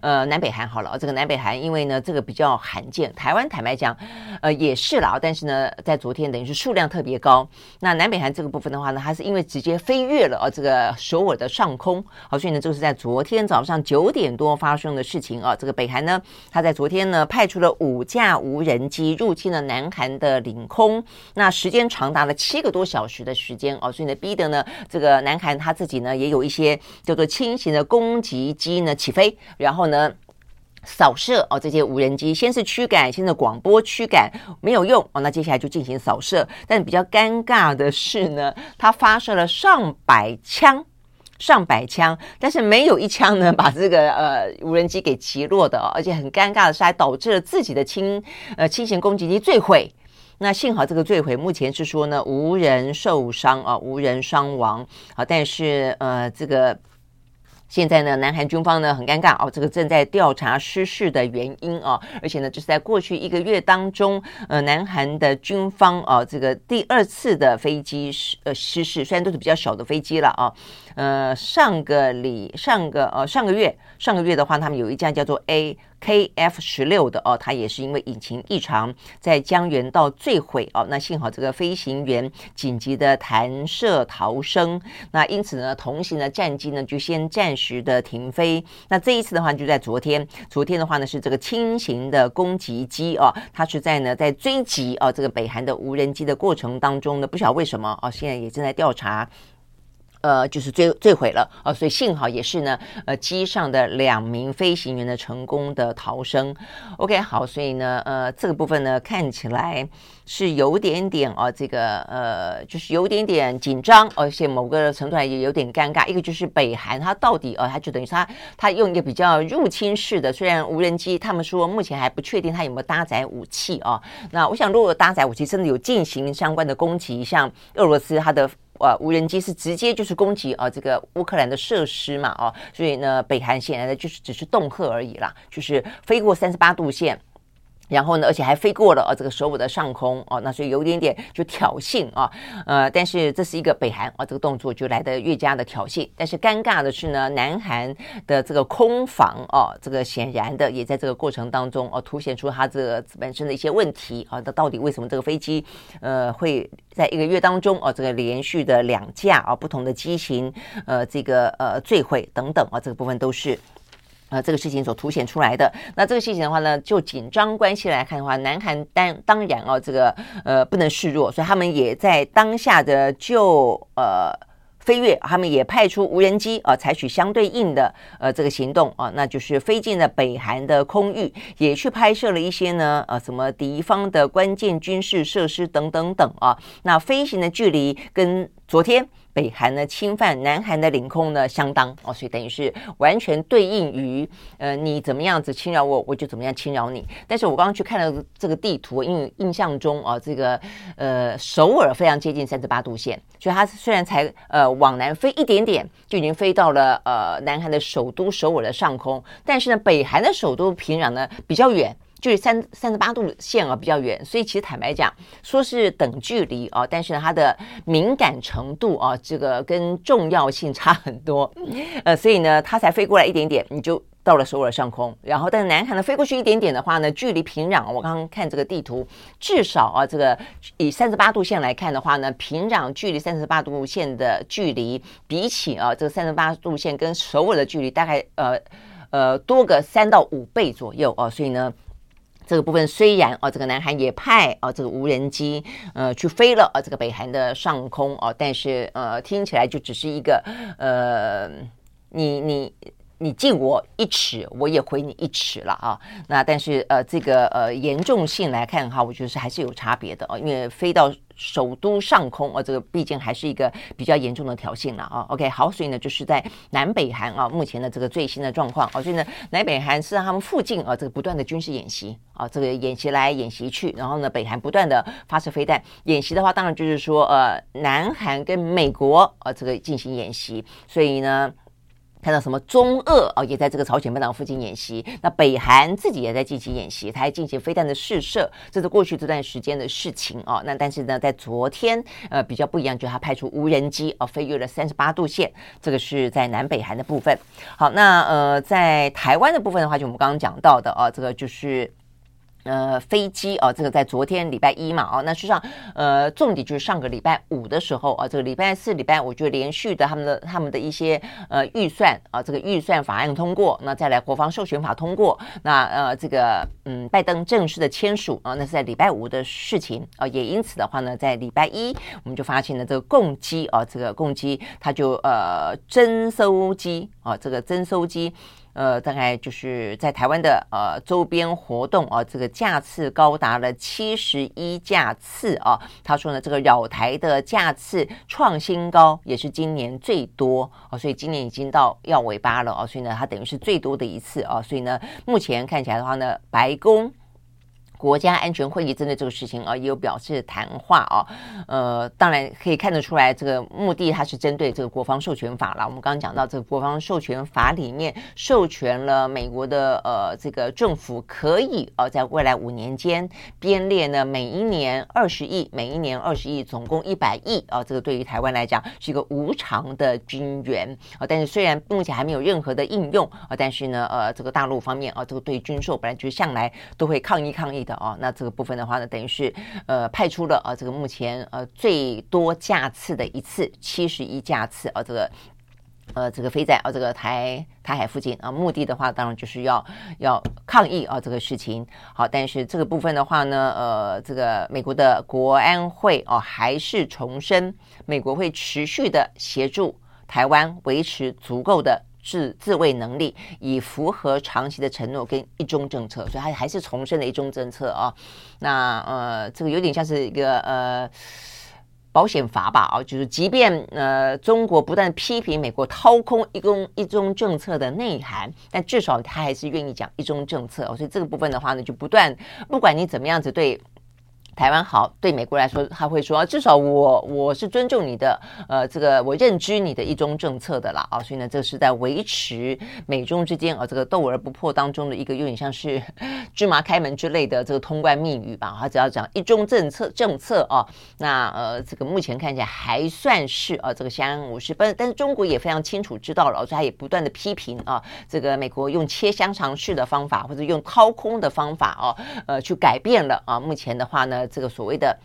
呃南北韩好了，这个南北韩因为呢这个比较罕见，台湾坦白讲呃也是啦，但是呢在昨天等于是数量特别高。那南北韩这个部分的话呢，它是因为直接飞越了啊这个首尔的上空，好，所以呢这是在昨天早上九点多发发生的事情啊，这个北韩呢，他在昨天呢派出了五架无人机入侵了南韩的领空，那时间长达了七个多小时的时间哦，所以呢逼得呢这个南韩他自己呢也有一些叫做轻型的攻击机呢起飞，然后呢扫射哦这些无人机，先是驱赶，先是广播驱赶没有用哦，那接下来就进行扫射，但比较尴尬的是呢，他发射了上百枪。上百枪，但是没有一枪呢把这个呃无人机给击落的，而且很尴尬的是还导致了自己的轻呃轻型攻击机坠毁。那幸好这个坠毁目前是说呢无人受伤啊，无人伤亡啊，但是呃这个。现在呢，南韩军方呢很尴尬哦，这个正在调查失事的原因哦，而且呢，就是在过去一个月当中，呃，南韩的军方啊，这个第二次的飞机失呃失事，虽然都是比较小的飞机了啊，呃，上个礼上个呃上个月上个月的话，他们有一架叫做 A。KF 十六的哦，它也是因为引擎异常，在江原道坠毁哦。那幸好这个飞行员紧急的弹射逃生，那因此呢，同行的战机呢就先暂时的停飞。那这一次的话，就在昨天，昨天的话呢是这个轻型的攻击机哦，它是在呢在追击哦这个北韩的无人机的过程当中呢，不晓得为什么哦，现在也正在调查。呃，就是坠坠毁了啊，所以幸好也是呢，呃，机上的两名飞行员的成功的逃生。OK，好，所以呢，呃，这个部分呢看起来是有点点啊，这个呃，就是有点点紧张，而且某个程度上也有点尴尬。一个就是北韩，它到底呃，它就等于它它用一个比较入侵式的，虽然无人机，他们说目前还不确定它有没有搭载武器啊。那我想，如果搭载武器，真的有进行相关的攻击，像俄罗斯它的。呃，无人机是直接就是攻击啊，这个乌克兰的设施嘛，哦，所以呢，北韩显然的就是只是恫吓而已啦，就是飞过三十八度线。然后呢，而且还飞过了啊，这个首尔的上空哦，那所以有一点点就挑衅啊，呃，但是这是一个北韩啊，这个动作就来得越加的挑衅。但是尴尬的是呢，南韩的这个空防哦，这个显然的也在这个过程当中哦，凸显出它这个本身的一些问题啊。那到底为什么这个飞机呃会在一个月当中哦，这个连续的两架啊不同的机型呃这个呃坠毁等等啊，这个部分都是。呃，这个事情所凸显出来的，那这个事情的话呢，就紧张关系来看的话，南韩当当然哦，这个呃不能示弱，所以他们也在当下的就呃飞跃，他们也派出无人机啊、采取相对应的呃这个行动啊、那就是飞进了北韩的空域，也去拍摄了一些呢呃什么敌方的关键军事设施等等等啊，那飞行的距离跟昨天。北韩呢侵犯南韩的领空呢相当哦，所以等于是完全对应于呃你怎么样子侵扰我，我就怎么样侵扰你。但是我刚刚去看了这个地图，因为印象中啊，这个呃首尔非常接近三十八度线，所以它虽然才呃往南飞一点点，就已经飞到了呃南韩的首都首尔的上空，但是呢北韩的首都平壤呢比较远。距离三三十八度线啊比较远，所以其实坦白讲，说是等距离啊，但是呢它的敏感程度啊，这个跟重要性差很多，呃，所以呢它才飞过来一点点，你就。到了首尔上空，然后但是南韩呢飞过去一点点的话呢，距离平壤，我刚刚看这个地图，至少啊，这个以三十八度线来看的话呢，平壤距离三十八度线的距离，比起啊这个三十八度线跟首尔的距离，大概呃呃多个三到五倍左右啊，所以呢。这个部分虽然哦，这个南韩也派哦这个无人机呃去飞了呃这个北韩的上空哦，但是呃听起来就只是一个呃你你你敬我一尺，我也回你一尺了啊。那但是呃这个呃严重性来看哈，我觉得是还是有差别的哦，因为飞到。首都上空啊，这个毕竟还是一个比较严重的挑衅了啊。OK，好，所以呢，就是在南北韩啊，目前的这个最新的状况啊，所以呢，南北韩是他们附近啊，这个不断的军事演习啊，这个演习来演习去，然后呢，北韩不断的发射飞弹演习的话，当然就是说呃，南韩跟美国啊这个进行演习，所以呢。看到什么中俄哦，也在这个朝鲜半岛附近演习。那北韩自己也在进行演习，他还进行飞弹的试射，这是过去这段时间的事情哦。那但是呢，在昨天呃比较不一样，就是他派出无人机哦，飞越了三十八度线，这个是在南北韩的部分。好，那呃在台湾的部分的话，就我们刚刚讲到的哦，这个就是。呃，飞机啊，这个在昨天礼拜一嘛，哦，那实际上，呃，重点就是上个礼拜五的时候啊，这个礼拜四、礼拜五就连续的他们的他们的一些呃预算啊，这个预算法案通过，那再来国防授权法通过，那呃这个嗯，拜登正式的签署啊，那是在礼拜五的事情啊，也因此的话呢，在礼拜一我们就发现了这个共机啊，这个共机它就呃征收机啊，这个征收机。呃，大概就是在台湾的呃周边活动啊，这个架次高达了七十一架次啊。他说呢，这个扰台的架次创新高，也是今年最多啊。所以今年已经到要尾巴了啊，所以呢，它等于是最多的一次啊。所以呢，目前看起来的话呢，白宫。国家安全会议针对这个事情啊，也有表示谈话啊，呃，当然可以看得出来，这个目的它是针对这个国防授权法了。我们刚刚讲到这个国防授权法里面授权了美国的呃这个政府可以呃在未来五年间编列呢每一年二十亿，每一年二十亿，总共一百亿啊。这个对于台湾来讲是一个无偿的军援啊，但是虽然目前还没有任何的应用啊，但是呢呃这个大陆方面啊，这个对军售本来就向来都会抗议抗议。的哦，那这个部分的话呢，等于是呃派出了啊这个目前呃最多架次的一次七十一架次啊这个呃这个飞在啊这个台台海附近啊，目的的话当然就是要要抗议啊这个事情。好，但是这个部分的话呢，呃这个美国的国安会哦、还是重申，美国会持续的协助台湾维持足够的。自自卫能力，以符合长期的承诺跟一中政策，所以他还是重申了一中政策啊。那呃，这个有点像是一个呃保险法吧啊，就是即便呃中国不断批评美国掏空一中一中政策的内涵，但至少他还是愿意讲一中政策。所以这个部分的话呢，就不断不管你怎么样子对。台湾好，对美国来说，他会说，至少我我是尊重你的，呃，这个我认知你的一中政策的啦，啊，所以呢，这是在维持美中之间啊这个斗而不破当中的一个有点像是芝麻开门之类的这个通关密语吧。他只要讲一中政策政策啊，那呃，这个目前看起来还算是啊这个相安无事，但但是中国也非常清楚知道了，所以他也不断的批评啊，这个美国用切香肠式的方法或者用掏空的方法啊，呃，去改变了啊，目前的话呢。这个所谓的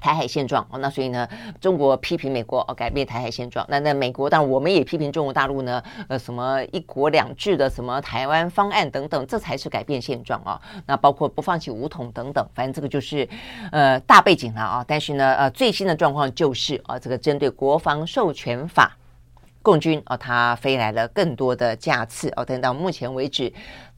台海现状哦，那所以呢，中国批评美国哦，改变台海现状。那那美国当然我们也批评中国大陆呢，呃，什么一国两制的什么台湾方案等等，这才是改变现状啊。那包括不放弃武统等等，反正这个就是呃大背景了啊。但是呢，呃，最新的状况就是啊，这个针对国防授权法，共军啊，它飞来了更多的架次哦，等到目前为止。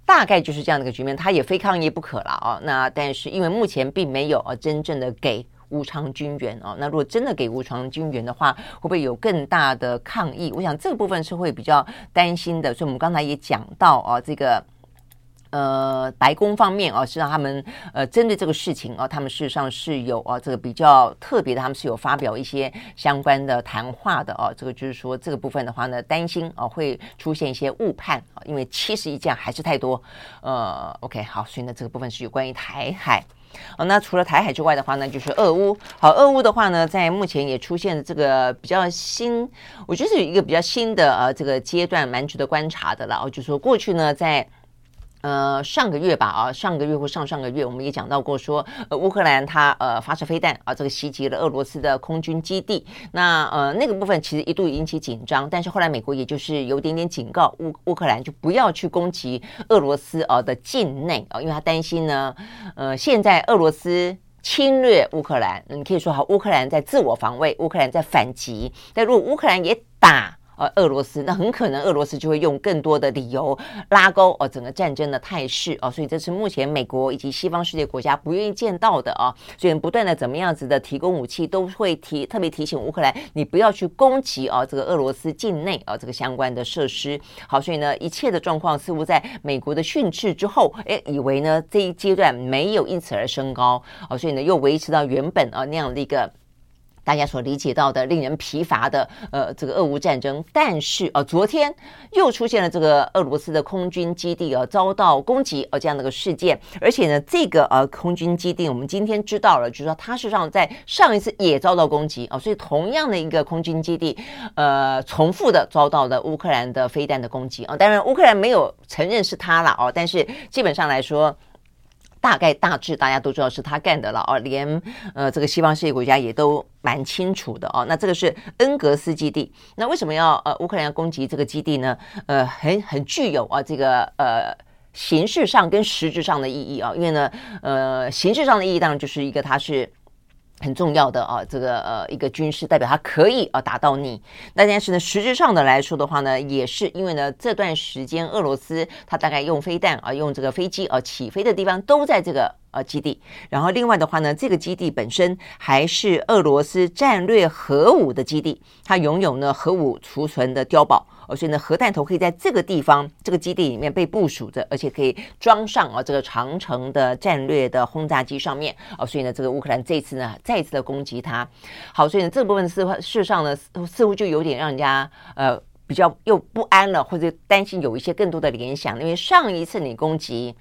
大概就是这样的一个局面，他也非抗议不可了啊。那但是因为目前并没有啊真正的给武昌军援啊。那如果真的给武昌军援的话，会不会有更大的抗议？我想这个部分是会比较担心的。所以我们刚才也讲到啊，这个。呃，白宫方面啊，是让他们呃针对这个事情啊，他们事实上是有啊这个比较特别的，他们是有发表一些相关的谈话的啊。这个就是说这个部分的话呢，担心啊会出现一些误判啊，因为七十一架还是太多。呃，OK，好，所以呢这个部分是有关于台海。哦，那除了台海之外的话呢，就是俄乌。好，俄乌的话呢，在目前也出现了这个比较新，我觉得是一个比较新的呃这个阶段，蛮值得观察的了。哦，就是说过去呢，在呃，上个月吧，啊，上个月或上上个月，我们也讲到过说，呃，乌克兰它呃发射飞弹啊，这个袭击了俄罗斯的空军基地。那呃那个部分其实一度引起紧张，但是后来美国也就是有点点警告乌乌克兰就不要去攻击俄罗斯啊的境内啊，因为他担心呢，呃，现在俄罗斯侵略乌克兰，你可以说好，乌克兰在自我防卫，乌克兰在反击，但如果乌克兰也打。呃，俄罗斯那很可能俄罗斯就会用更多的理由拉高哦整个战争的态势哦，所以这是目前美国以及西方世界国家不愿意见到的啊，所以不断的怎么样子的提供武器，都会提特别提醒乌克兰，你不要去攻击啊这个俄罗斯境内啊这个相关的设施。好，所以呢一切的状况似乎在美国的训斥之后，哎，以为呢这一阶段没有因此而升高哦，所以呢又维持到原本啊那样的一个。大家所理解到的令人疲乏的呃这个俄乌战争，但是呃昨天又出现了这个俄罗斯的空军基地啊遭到攻击呃这样的一个事件，而且呢这个呃空军基地我们今天知道了，就是说它事实上在上一次也遭到攻击啊，所以同样的一个空军基地呃重复的遭到了乌克兰的飞弹的攻击啊，当然乌克兰没有承认是他了哦，但是基本上来说。大概大致大家都知道是他干的了啊，连呃这个西方世界国家也都蛮清楚的哦。那这个是恩格斯基地，那为什么要呃乌克兰要攻击这个基地呢？呃，很很具有啊这个呃形式上跟实质上的意义啊，因为呢呃形式上的意义当然就是一个它是。很重要的啊，这个呃一个军事代表，它可以啊打到你。那但是呢，实质上的来说的话呢，也是因为呢这段时间俄罗斯它大概用飞弹啊，用这个飞机啊起飞的地方都在这个。呃，基地。然后另外的话呢，这个基地本身还是俄罗斯战略核武的基地，它拥有呢核武储存的碉堡，哦所以呢核弹头可以在这个地方这个基地里面被部署着，而且可以装上啊这个长城的战略的轰炸机上面哦，所以呢这个乌克兰这次呢再一次的攻击它，好，所以呢这部分事事上呢似乎就有点让人家呃比较又不安了，或者担心有一些更多的联想，因为上一次你攻击。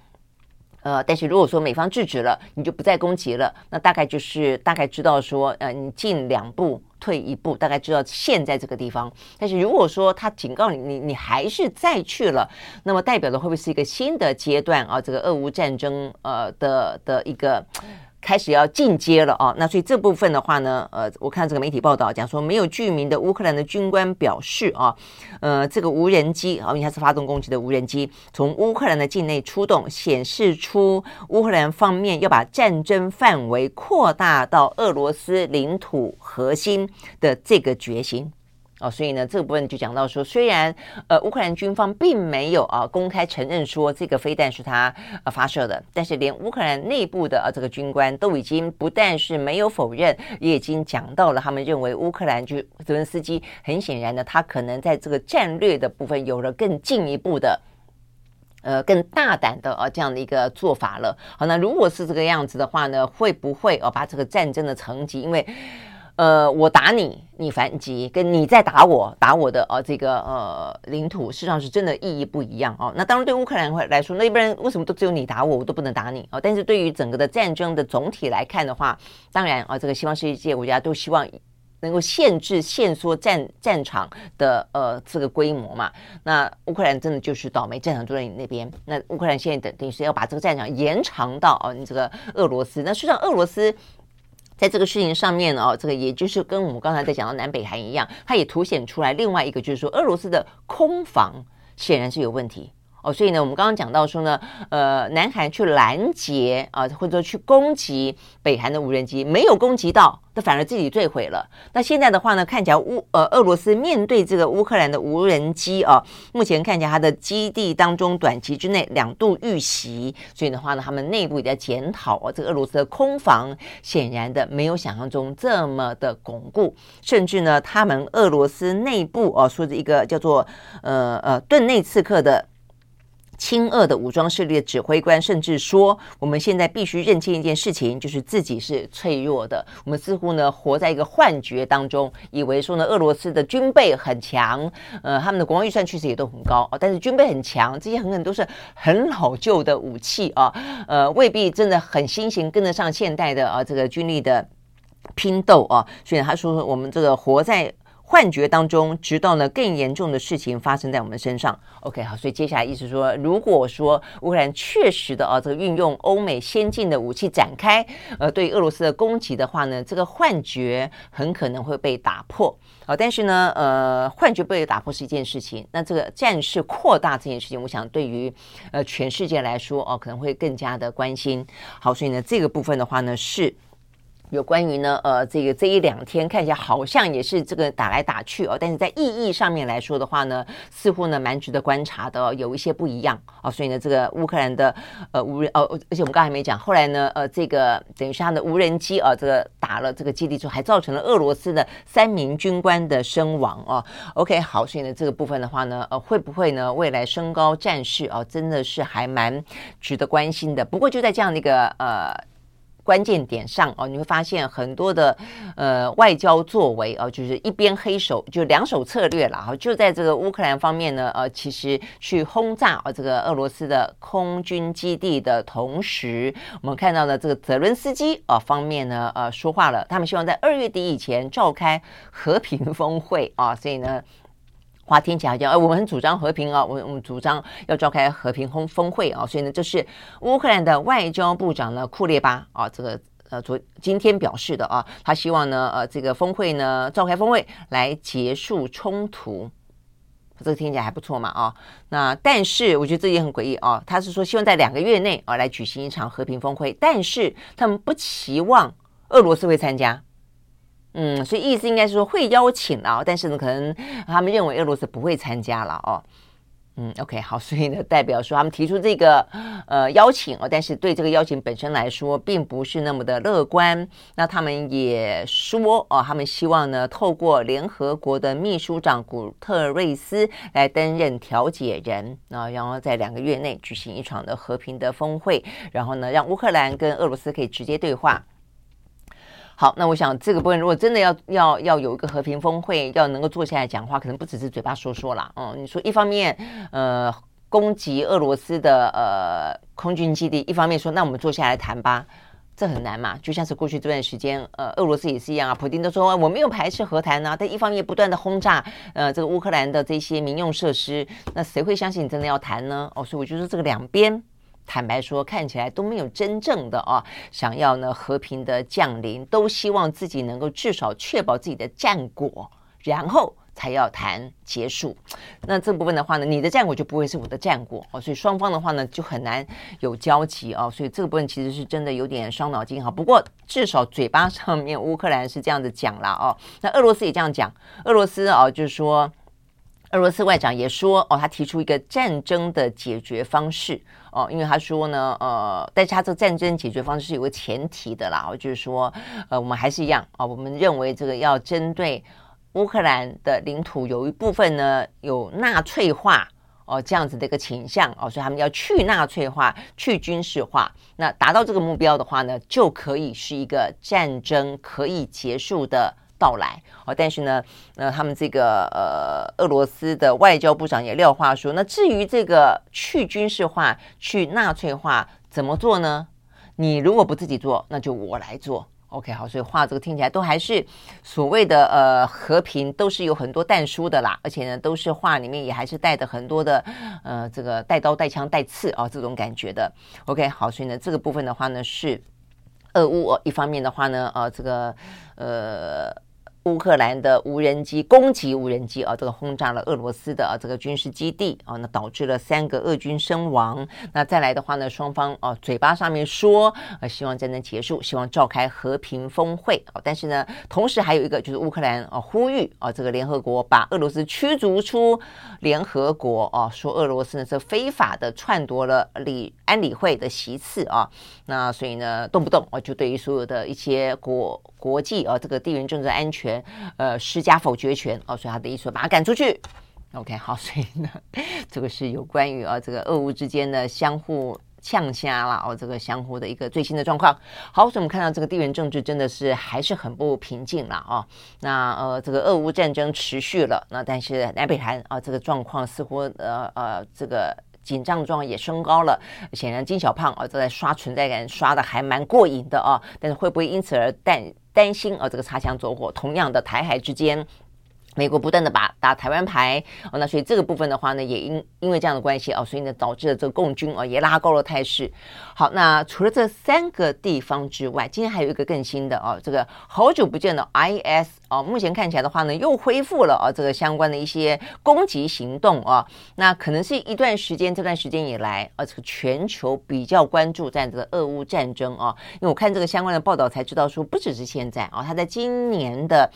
呃，但是如果说美方制止了，你就不再攻击了，那大概就是大概知道说，呃，你进两步退一步，大概知道现在这个地方。但是如果说他警告你，你你还是再去了，那么代表着会不会是一个新的阶段啊？这个俄乌战争呃的的一个。开始要进阶了啊，那所以这部分的话呢，呃，我看这个媒体报道讲说，没有具名的乌克兰的军官表示啊，呃，这个无人机啊，因为它是发动攻击的无人机，从乌克兰的境内出动，显示出乌克兰方面要把战争范围扩大到俄罗斯领土核心的这个决心。哦，所以呢，这个部分就讲到说，虽然呃，乌克兰军方并没有啊公开承认说这个飞弹是他呃发射的，但是连乌克兰内部的啊这个军官都已经不但是没有否认，也已经讲到了他们认为乌克兰就泽连斯基很显然呢，他可能在这个战略的部分有了更进一步的呃更大胆的啊这样的一个做法了。好，那如果是这个样子的话呢，会不会哦把这个战争的层级，因为呃，我打你，你反击，跟你在打我，打我的呃这个呃领土，事实上是真的意义不一样哦。那当然，对乌克兰来说，那一般为什么都只有你打我，我都不能打你哦？但是对于整个的战争的总体来看的话，当然啊，这个西方世界国家都希望能够限制、限缩战战场的呃这个规模嘛。那乌克兰真的就是倒霉，战场就在你那边。那乌克兰现在等等于是要把这个战场延长到哦你这个俄罗斯。那实际上俄罗斯。在这个事情上面哦，这个也就是跟我们刚才在讲到南北韩一样，它也凸显出来另外一个，就是说俄罗斯的空防显然是有问题。哦，所以呢，我们刚刚讲到说呢，呃，南韩去拦截啊，或者说去攻击北韩的无人机，没有攻击到，它反而自己坠毁了。那现在的话呢，看起来乌呃俄罗斯面对这个乌克兰的无人机啊，目前看起来它的基地当中短期之内两度遇袭，所以的话呢，他们内部也在检讨啊，这个俄罗斯的空防显然的没有想象中这么的巩固，甚至呢，他们俄罗斯内部啊说的一个叫做呃呃顿内刺客的。亲俄的武装势力的指挥官甚至说：“我们现在必须认清一件事情，就是自己是脆弱的。我们似乎呢活在一个幻觉当中，以为说呢俄罗斯的军备很强，呃，他们的国防预算确实也都很高啊，但是军备很强，这些很可能都是很老旧的武器啊，呃，未必真的很新型，跟得上现代的啊这个军力的拼斗啊。所以他说，我们这个活在。”幻觉当中，直到呢更严重的事情发生在我们身上。OK，好，所以接下来意思说，如果说乌克兰确实的啊，这个运用欧美先进的武器展开，呃，对俄罗斯的攻击的话呢，这个幻觉很可能会被打破。啊，但是呢，呃，幻觉被打破是一件事情，那这个战事扩大这件事情，我想对于呃全世界来说，哦，可能会更加的关心。好，所以呢，这个部分的话呢是。有关于呢，呃，这个这一两天看起来好像也是这个打来打去哦，但是在意义上面来说的话呢，似乎呢蛮值得观察的，哦，有一些不一样哦。所以呢，这个乌克兰的呃无人哦，而且我们刚才没讲，后来呢，呃，这个等于是他的无人机啊，这个打了这个基地之后，还造成了俄罗斯的三名军官的身亡哦。OK，好，所以呢，这个部分的话呢，呃，会不会呢未来升高战事哦，真的是还蛮值得关心的。不过就在这样的一个呃。关键点上哦，你会发现很多的呃外交作为哦，就是一边黑手就两手策略了哈，就在这个乌克兰方面呢，呃，其实去轰炸啊这个俄罗斯的空军基地的同时，我们看到呢这个泽伦斯基啊方面呢呃说话了，他们希望在二月底以前召开和平峰会啊，所以呢。话听起来讲，哎，我们很主张和平啊，我我们主张要召开和平峰峰会啊，所以呢，这是乌克兰的外交部长呢库列巴啊，这个呃昨今天表示的啊，他希望呢呃这个峰会呢召开峰会来结束冲突，这个听起来还不错嘛啊，那但是我觉得这也很诡异啊，他是说希望在两个月内啊来举行一场和平峰会，但是他们不期望俄罗斯会参加。嗯，所以意思应该是说会邀请啊，但是呢，可能他们认为俄罗斯不会参加了哦。嗯，OK，好，所以呢，代表说他们提出这个呃邀请哦，但是对这个邀请本身来说，并不是那么的乐观。那他们也说哦，他们希望呢，透过联合国的秘书长古特瑞斯来担任调解人啊，然后在两个月内举行一场的和平的峰会，然后呢，让乌克兰跟俄罗斯可以直接对话。好，那我想这个部分如果真的要要要有一个和平峰会，要能够坐下来讲话，可能不只是嘴巴说说啦。嗯，你说一方面呃攻击俄罗斯的呃空军基地，一方面说那我们坐下来谈吧，这很难嘛。就像是过去这段时间，呃，俄罗斯也是一样啊，普京都说我没有排斥和谈啊，但一方面不断的轰炸呃这个乌克兰的这些民用设施，那谁会相信你真的要谈呢？哦，所以我就说这个两边。坦白说，看起来都没有真正的啊，想要呢和平的降临，都希望自己能够至少确保自己的战果，然后才要谈结束。那这部分的话呢，你的战果就不会是我的战果哦，所以双方的话呢就很难有交集哦，所以这个部分其实是真的有点伤脑筋哈。不过至少嘴巴上面乌克兰是这样子讲了哦，那俄罗斯也这样讲，俄罗斯啊就是说。俄罗斯外长也说，哦，他提出一个战争的解决方式，哦，因为他说呢，呃，但是他这个战争解决方式是有个前提的啦，就是说，呃，我们还是一样啊，哦，我们认为这个要针对乌克兰的领土有一部分呢有纳粹化哦这样子的一个倾向哦，所以他们要去纳粹化、去军事化，那达到这个目标的话呢，就可以是一个战争可以结束的。到来哦，但是呢，呃，他们这个呃，俄罗斯的外交部长也撂话说，那至于这个去军事化、去纳粹化怎么做呢？你如果不自己做，那就我来做。OK，好，所以话这个听起来都还是所谓的呃和平，都是有很多但书的啦，而且呢，都是话里面也还是带着很多的呃这个带刀带枪带刺啊这种感觉的。OK，好，所以呢，这个部分的话呢是俄乌一方面的话呢，呃，这个呃。乌克兰的无人机攻击无人机啊，这个轰炸了俄罗斯的啊这个军事基地啊，那导致了三个俄军身亡。那再来的话呢，双方啊嘴巴上面说啊希望战争结束，希望召开和平峰会啊，但是呢，同时还有一个就是乌克兰啊呼吁啊这个联合国把俄罗斯驱逐出联合国啊，说俄罗斯呢是非法的篡夺了理安理会的席次啊，那所以呢动不动啊就对于所有的一些国国际啊这个地缘政治安全。呃，施加否决权哦，所以他的意思把他赶出去 OK，好，所以呢，这个是有关于啊这个俄乌之间的相互。呛虾了哦，这个相互的一个最新的状况。好，所以我们看到这个地缘政治真的是还是很不平静了哦。那呃，这个俄乌战争持续了，那但是南北韩啊，这个状况似乎呃呃，这个紧张状也升高了。显然金小胖啊，都在刷存在感，刷的还蛮过瘾的啊。但是会不会因此而担担心啊？这个擦枪走火，同样的台海之间。美国不断的把打台湾牌哦，那所以这个部分的话呢，也因因为这样的关系哦，所以呢导致了这个共军哦也拉高了态势。好，那除了这三个地方之外，今天还有一个更新的哦，这个好久不见的 IS 哦，目前看起来的话呢又恢复了哦这个相关的一些攻击行动哦，那可能是一段时间这段时间以来啊，这个全球比较关注在这个俄乌战争啊，因为我看这个相关的报道才知道说，不只是现在啊，他在今年的。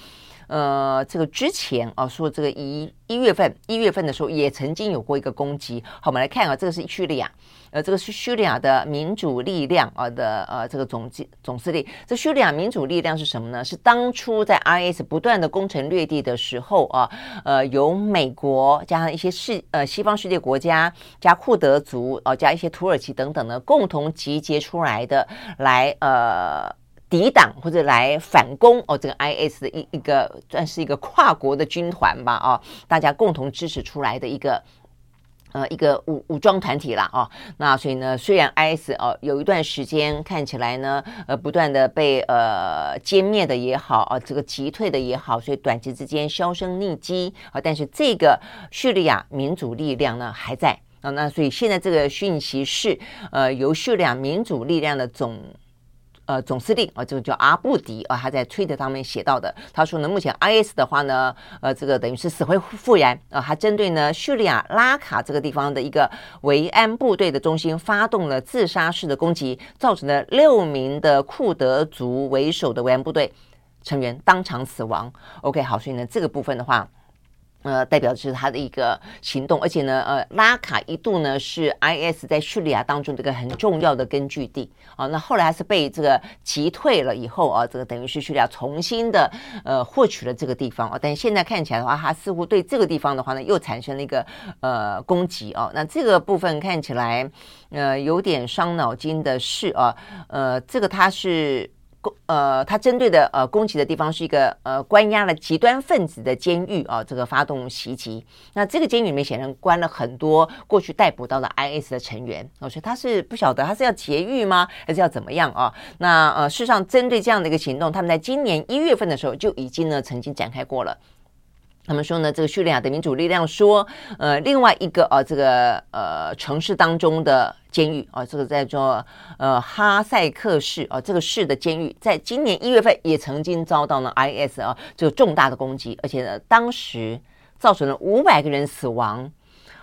呃，这个之前啊，说这个一一月份一月份的时候也曾经有过一个攻击。好，我们来看啊，这个是叙利亚，呃，这个是叙利亚的民主力量啊的呃这个总总司令。这叙利亚民主力量是什么呢？是当初在 IS 不断的攻城略地的时候啊，呃，由美国加上一些世呃西方世界国家加库德族啊加一些土耳其等等的共同集结出来的，来呃。抵挡或者来反攻哦，这个 IS 的一一个算是一个跨国的军团吧，哦，大家共同支持出来的一个呃一个武武装团体啦，哦，那所以呢，虽然 IS 哦有一段时间看起来呢，呃不断的被呃歼灭的也好啊，这个击退的也好，所以短期之间销声匿迹啊，但是这个叙利亚民主力量呢还在啊，那所以现在这个讯息是呃由叙利亚民主力量的总。呃，总司令啊，这个叫阿布迪啊，他在推特上面写到的，他说呢，目前 IS 的话呢，呃，这个等于是死灰复燃啊，他针对呢叙利亚拉卡这个地方的一个维安部队的中心发动了自杀式的攻击，造成了六名的库德族为首的维安部队成员当场死亡。OK，好，所以呢，这个部分的话。呃，代表是他的一个行动，而且呢，呃，拉卡一度呢是 IS 在叙利亚当中的一个很重要的根据地啊。那后来还是被这个击退了以后啊，这个等于是叙利亚重新的呃获取了这个地方啊。但现在看起来的话，他似乎对这个地方的话呢，又产生了一个呃攻击啊。那这个部分看起来呃有点伤脑筋的是啊，呃，这个他是。攻呃，他针对的呃攻击的地方是一个呃关押了极端分子的监狱啊，这个发动袭击。那这个监狱里面显然关了很多过去逮捕到的 IS 的成员，所以他是不晓得他是要劫狱吗，还是要怎么样啊？那呃，事实上针对这样的一个行动，他们在今年一月份的时候就已经呢曾经展开过了。他们说呢，这个叙利亚的民主力量说，呃，另外一个呃这个呃城市当中的监狱啊，这个在做呃哈塞克市啊，这个市的监狱，在今年一月份也曾经遭到了 IS 啊这个重大的攻击，而且呢，当时造成了五百个人死亡。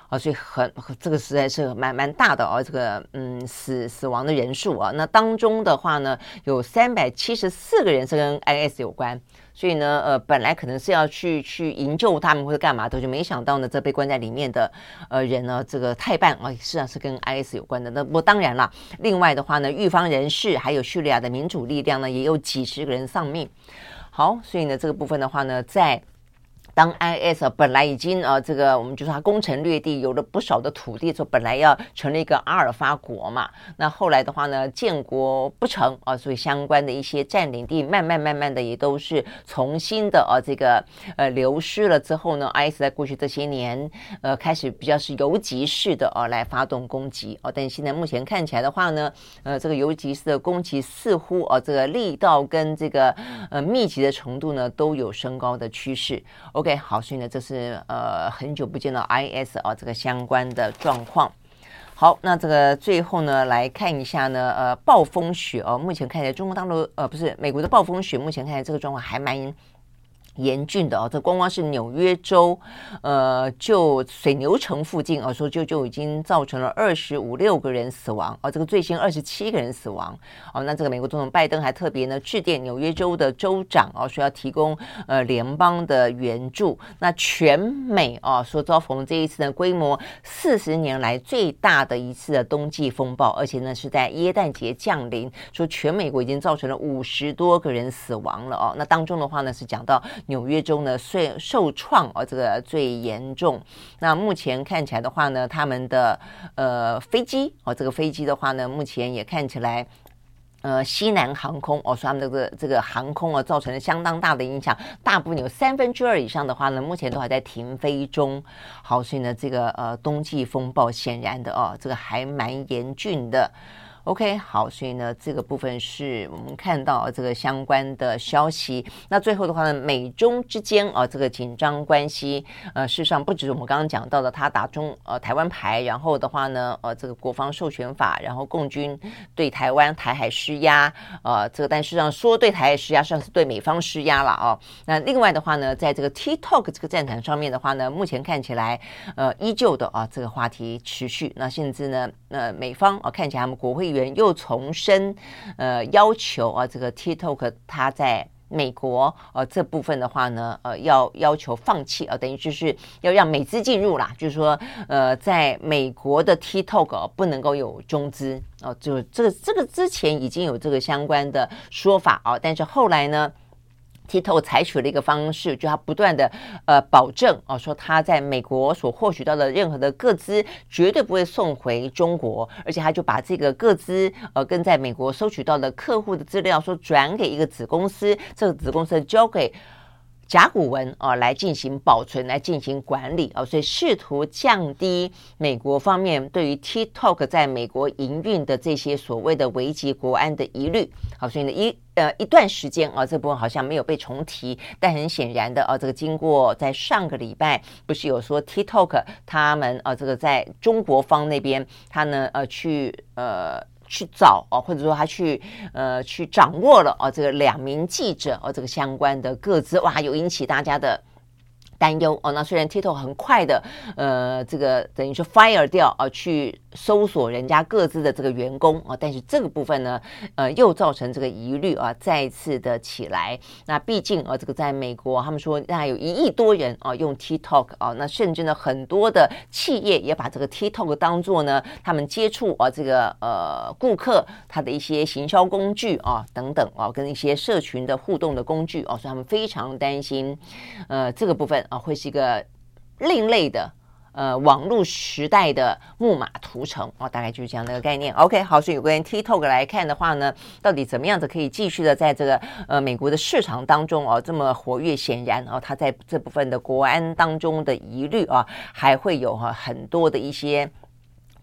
啊，所以很这个实在是蛮蛮大的啊，这个嗯死死亡的人数啊，那当中的话呢，有三百七十四个人是跟 IS 有关，所以呢，呃，本来可能是要去去营救他们或者干嘛的，就没想到呢，这被关在里面的呃人呢，这个泰半啊，实际上是跟 IS 有关的。那不当然了，另外的话呢，狱方人士还有叙利亚的民主力量呢，也有几十个人丧命。好，所以呢，这个部分的话呢，在。当 IS 本来已经呃，这个我们就说它攻城略地，有了不少的土地，说本来要成立一个阿尔法国嘛，那后来的话呢，建国不成啊，所以相关的一些占领地，慢慢慢慢的也都是重新的呃，这个呃流失了之后呢，IS 在过去这些年呃开始比较是游击式的呃来发动攻击哦，但现在目前看起来的话呢，呃这个游击式的攻击似乎呃这个力道跟这个呃密集的程度呢都有升高的趋势。OK。对好，所以呢，这是呃很久不见的 IS 啊，这个相关的状况。好，那这个最后呢，来看一下呢，呃，暴风雪哦，目前看起来中国大陆呃不是美国的暴风雪，目前看来这个状况还蛮严峻的哦，这光光是纽约州，呃，就水牛城附近啊，说就就已经造成了二十五六个人死亡哦，这个最新二十七个人死亡哦，那这个美国总统拜登还特别呢致电纽约州的州长哦，说要提供呃联邦的援助。那全美啊，说遭逢这一次的规模四十年来最大的一次的冬季风暴，而且呢是在耶诞节降临，说全美国已经造成了五十多个人死亡了哦。那当中的话呢是讲到。纽约州呢受受创哦，这个最严重。那目前看起来的话呢，他们的呃飞机哦，这个飞机的话呢，目前也看起来。呃，西南航空哦，说他们这个这个航空啊，造成了相当大的影响，大部分有三分之二以上的话呢，目前都还在停飞中。好，所以呢，这个呃冬季风暴显然的哦，这个还蛮严峻的。OK，好，所以呢，这个部分是我们看到这个相关的消息。那最后的话呢，美中之间啊，这个紧张关系，呃，事实上不止我们刚刚讲到的，他打中呃台湾牌，然后的话呢，呃，这个国防授权法，然后共军对台湾台海施压，呃，这个但事实上说对台海施压，实际上是对美方施压了哦。那另外的话呢，在这个 TikTok 这个战场上面的话呢，目前看起来呃依旧的啊，这个话题持续。那甚至呢，呃，美方啊看起来他们国会。又重申，呃，要求啊，这个 TikTok 它在美国呃这部分的话呢，呃，要要求放弃啊，等于就是要让美资进入啦，就是说，呃，在美国的 TikTok 不能够有中资哦，就这个这个之前已经有这个相关的说法啊，但是后来呢 Tito 采取了一个方式，就他不断的呃保证哦，说他在美国所获取到的任何的个资绝对不会送回中国，而且他就把这个个资呃跟在美国收取到的客户的资料说转给一个子公司，这个子公司交给。甲骨文啊，来进行保存，来进行管理啊，所以试图降低美国方面对于 TikTok 在美国营运的这些所谓的危及国安的疑虑。好，所以呢一呃一段时间啊，这部分好像没有被重提，但很显然的啊，这个经过在上个礼拜不是有说 TikTok 他们啊，这个在中国方那边他呢呃去呃。去找哦，或者说他去呃去掌握了哦，这个两名记者哦，这个相关的各自哇，有引起大家的。担忧哦，那虽然 TikTok 很快的，呃，这个等于说 fire 掉啊，去搜索人家各自的这个员工啊，但是这个部分呢，呃，又造成这个疑虑啊，再次的起来。那毕竟啊，这个在美国，他们说大概有一亿多人啊用 TikTok 啊，那甚至呢，很多的企业也把这个 TikTok 当做呢，他们接触啊这个呃顾客他的一些行销工具啊等等啊，跟一些社群的互动的工具啊，所以他们非常担心呃这个部分。啊，会是一个另类的呃网络时代的木马屠城哦，大概就是这样的一个概念。OK，好，所以有关 TikTok 来看的话呢，到底怎么样子可以继续的在这个呃美国的市场当中哦这么活跃？显然哦，它在这部分的国安当中的疑虑啊，还会有哈很多的一些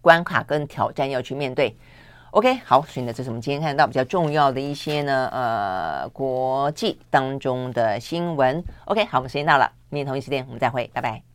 关卡跟挑战要去面对。OK，好，所以呢，这是我们今天看到比较重要的一些呢，呃，国际当中的新闻。OK，好，我们时间到了，明天同一时间我们再会，拜拜。